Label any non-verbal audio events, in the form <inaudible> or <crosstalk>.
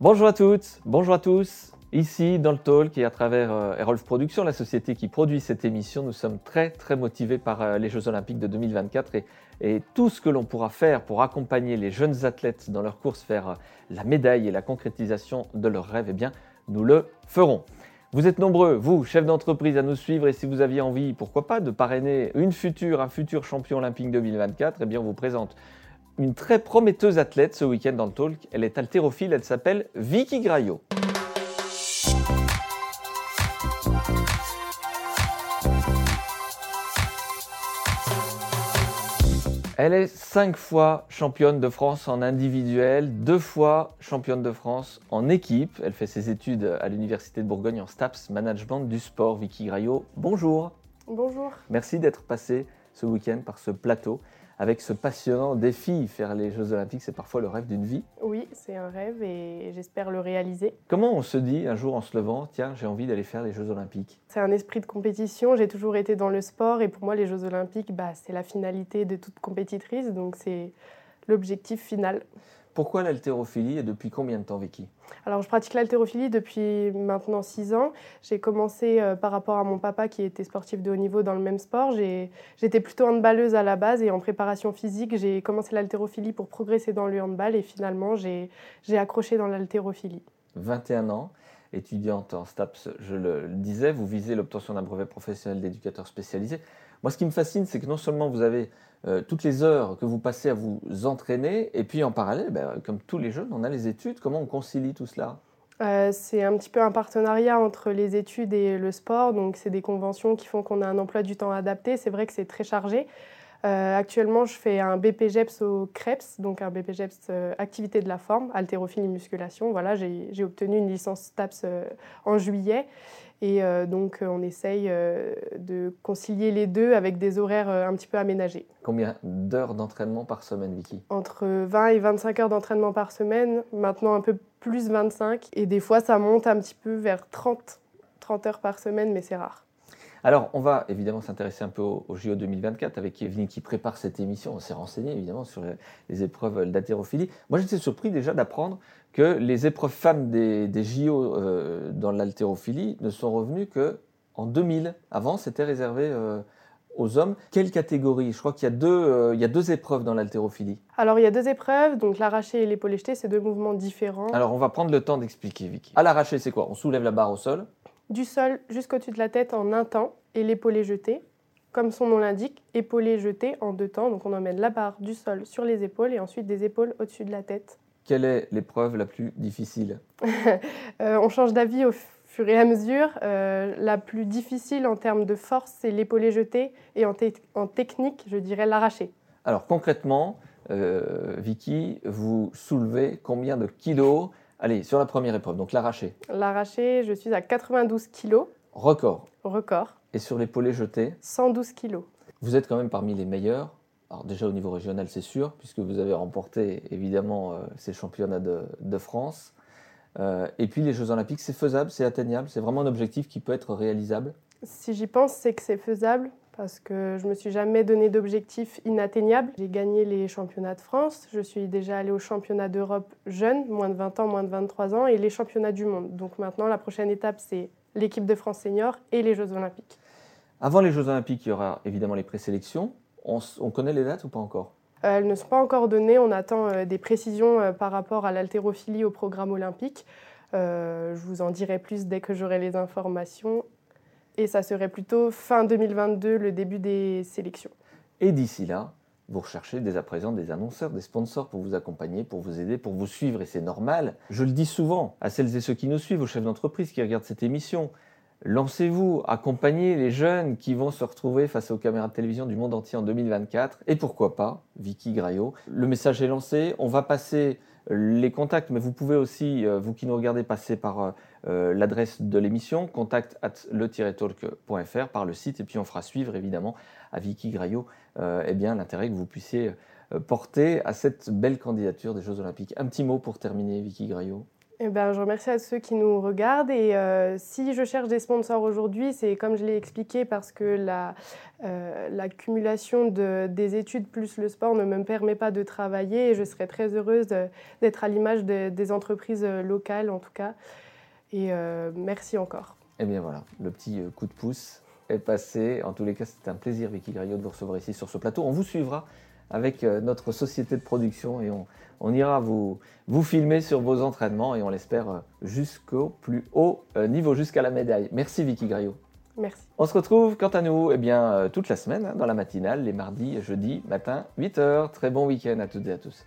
Bonjour à toutes, bonjour à tous. Ici, dans le Talk et à travers euh, Erolf Productions, la société qui produit cette émission, nous sommes très très motivés par euh, les Jeux Olympiques de 2024 et, tout ce que l'on pourra faire pour accompagner les jeunes athlètes dans leur course vers euh, la médaille et la concrétisation de leurs rêves, eh bien, nous le ferons. Vous êtes nombreux, vous, chefs d'entreprise, à nous suivre et si vous aviez envie, pourquoi pas, de parrainer une future, un futur champion olympique 2024, eh bien, on vous présente une très prometteuse athlète ce week-end dans le talk. Elle est haltérophile, elle s'appelle Vicky Graillot. Elle est cinq fois championne de France en individuel, deux fois championne de France en équipe. Elle fait ses études à l'Université de Bourgogne en STAPS Management du sport. Vicky Graillot, bonjour. Bonjour. Merci d'être passé ce week-end par ce plateau avec ce passionnant défi. Faire les Jeux Olympiques, c'est parfois le rêve d'une vie. Oui, c'est un rêve et j'espère le réaliser. Comment on se dit un jour en se levant, tiens, j'ai envie d'aller faire les Jeux Olympiques C'est un esprit de compétition. J'ai toujours été dans le sport et pour moi, les Jeux Olympiques, bah, c'est la finalité de toute compétitrice. Donc c'est l'objectif final. Pourquoi l'haltérophilie et depuis combien de temps, Vicky? Alors, je pratique l'haltérophilie depuis maintenant 6 ans. J'ai commencé euh, par rapport à mon papa qui était sportif de haut niveau dans le même sport. J'étais plutôt handballeuse à la base et en préparation physique, j'ai commencé l'haltérophilie pour progresser dans le handball et finalement, j'ai accroché dans l'haltérophilie. 21 ans, étudiante en STAPS, je le disais, vous visez l'obtention d'un brevet professionnel d'éducateur spécialisé. Moi, ce qui me fascine, c'est que non seulement vous avez euh, toutes les heures que vous passez à vous entraîner, et puis en parallèle, ben, comme tous les jeunes, on a les études. Comment on concilie tout cela? Euh, c'est un petit peu un partenariat entre les études et le sport, donc c'est des conventions qui font qu'on a un emploi du temps adapté. C'est vrai que c'est très chargé. Euh, actuellement, je fais un BPGEPS au CREPS, donc un BPGEPS activité de la forme, haltérophilie musculation. Voilà, j'ai obtenu une licence TAPS en juillet. Et euh, donc, euh, on essaye euh, de concilier les deux avec des horaires un petit peu aménagés. Combien d'heures d'entraînement par semaine, Vicky? Entre 20 et 25 heures d'entraînement par semaine, maintenant un peu plus 25. Et des fois, ça monte un petit peu vers 30, 30 heures par semaine, mais c'est rare. Alors, on va évidemment s'intéresser un peu au, JO 2024 avec Evelyne qui prépare cette émission. On s'est renseigné évidemment sur les, épreuves d'haltérophilie. Moi, j'étais surpris déjà d'apprendre que les épreuves femmes des, JO euh, dans l'haltérophilie ne sont revenues que en 2000. Avant, c'était réservé euh, aux hommes. Quelle catégorie? Je crois qu'il y, a deux, euh, il y a deux épreuves dans l'haltérophilie. Alors, il y a deux épreuves, donc l'arraché et l'épaulé jeté, c'est deux mouvements différents. Alors, on va prendre le temps d'expliquer, Vicky. À l'arraché, c'est quoi? On soulève la barre au sol du sol jusqu'au-dessus de la tête en un temps et l'épaulé jeté. Comme son nom l'indique, épaulé jeté en deux temps. Donc on emmène la barre du sol sur les épaules et ensuite des épaules au-dessus de la tête. Quelle est l'épreuve la plus difficile? <laughs> Euh, On change d'avis au fur et à mesure. Euh, la plus difficile en termes de force, c'est l'épaulé jeté et en, en, technique, je dirais l'arraché. Alors concrètement, euh, Vicky, vous soulevez combien de kilos? Allez, sur la première épreuve, donc l'arraché. L'arraché, je suis à 92 kg. Record. Record. Et sur l'épaulé jeté 112 kg. Vous êtes quand même parmi les meilleurs. Alors déjà au niveau régional, c'est sûr, puisque vous avez remporté évidemment euh, ces championnats de, France. Euh, et puis les Jeux Olympiques, c'est faisable, c'est atteignable, c'est vraiment un objectif qui peut être réalisable. Si j'y pense, c'est que c'est faisable parce que je me suis jamais donné d'objectif inatteignable. J'ai gagné les championnats de France, je suis déjà allée aux championnats d'Europe jeunes, moins de 20 ans, moins de 23 ans, et les championnats du monde. Donc maintenant, la prochaine étape, c'est l'équipe de France senior et les Jeux olympiques. Avant les Jeux olympiques, il y aura évidemment les présélections. On, on connaît les dates ou pas encore? Euh, Elles ne sont pas encore données. On attend euh, des précisions euh, par rapport à l'haltérophilie au programme olympique. je vous en dirai plus dès que j'aurai les informations et ça serait plutôt fin 2022, le début des sélections. Et d'ici là, vous recherchez dès à présent des annonceurs, des sponsors pour vous accompagner, pour vous aider, pour vous suivre, et c'est normal. Je le dis souvent à celles et ceux qui nous suivent, aux chefs d'entreprise qui regardent cette émission. Lancez-vous, accompagnez les jeunes qui vont se retrouver face aux caméras de télévision du monde entier en 2024. Et pourquoi pas, Vicky Graillot. Le message est lancé. On va passer les contacts, mais vous pouvez aussi, euh, vous qui nous regardez, passer par euh, euh, l'adresse de l'émission, contact at le-talk.fr par le site, et puis on fera suivre évidemment à Vicky Graillot eh l'intérêt que vous puissiez porter à cette belle candidature des Jeux Olympiques. Un petit mot pour terminer, Vicky Graillot eh ben, je remercie à ceux qui nous regardent. Et euh, si je cherche des sponsors aujourd'hui, c'est comme je l'ai expliqué, parce que l'accumulation des études plus le sport ne me permet pas de travailler. Et je serais très heureuse d'être à l'image des entreprises locales, en tout cas. Et merci encore. Eh bien voilà, le petit coup de pouce est passé. En tous les cas, c'était un plaisir, Vicky Graillot, de vous recevoir ici sur ce plateau. On vous suivra avec euh, notre société de production et on, ira vous, vous filmer sur vos entraînements et on l'espère euh, jusqu'au plus haut euh, niveau, jusqu'à la médaille. Merci Vicky Graillot. Merci. On se retrouve quant à nous eh bien, toute la semaine, hein, dans la matinale, les mardis et jeudis matin, 8h. Très bon week-end à toutes et à tous.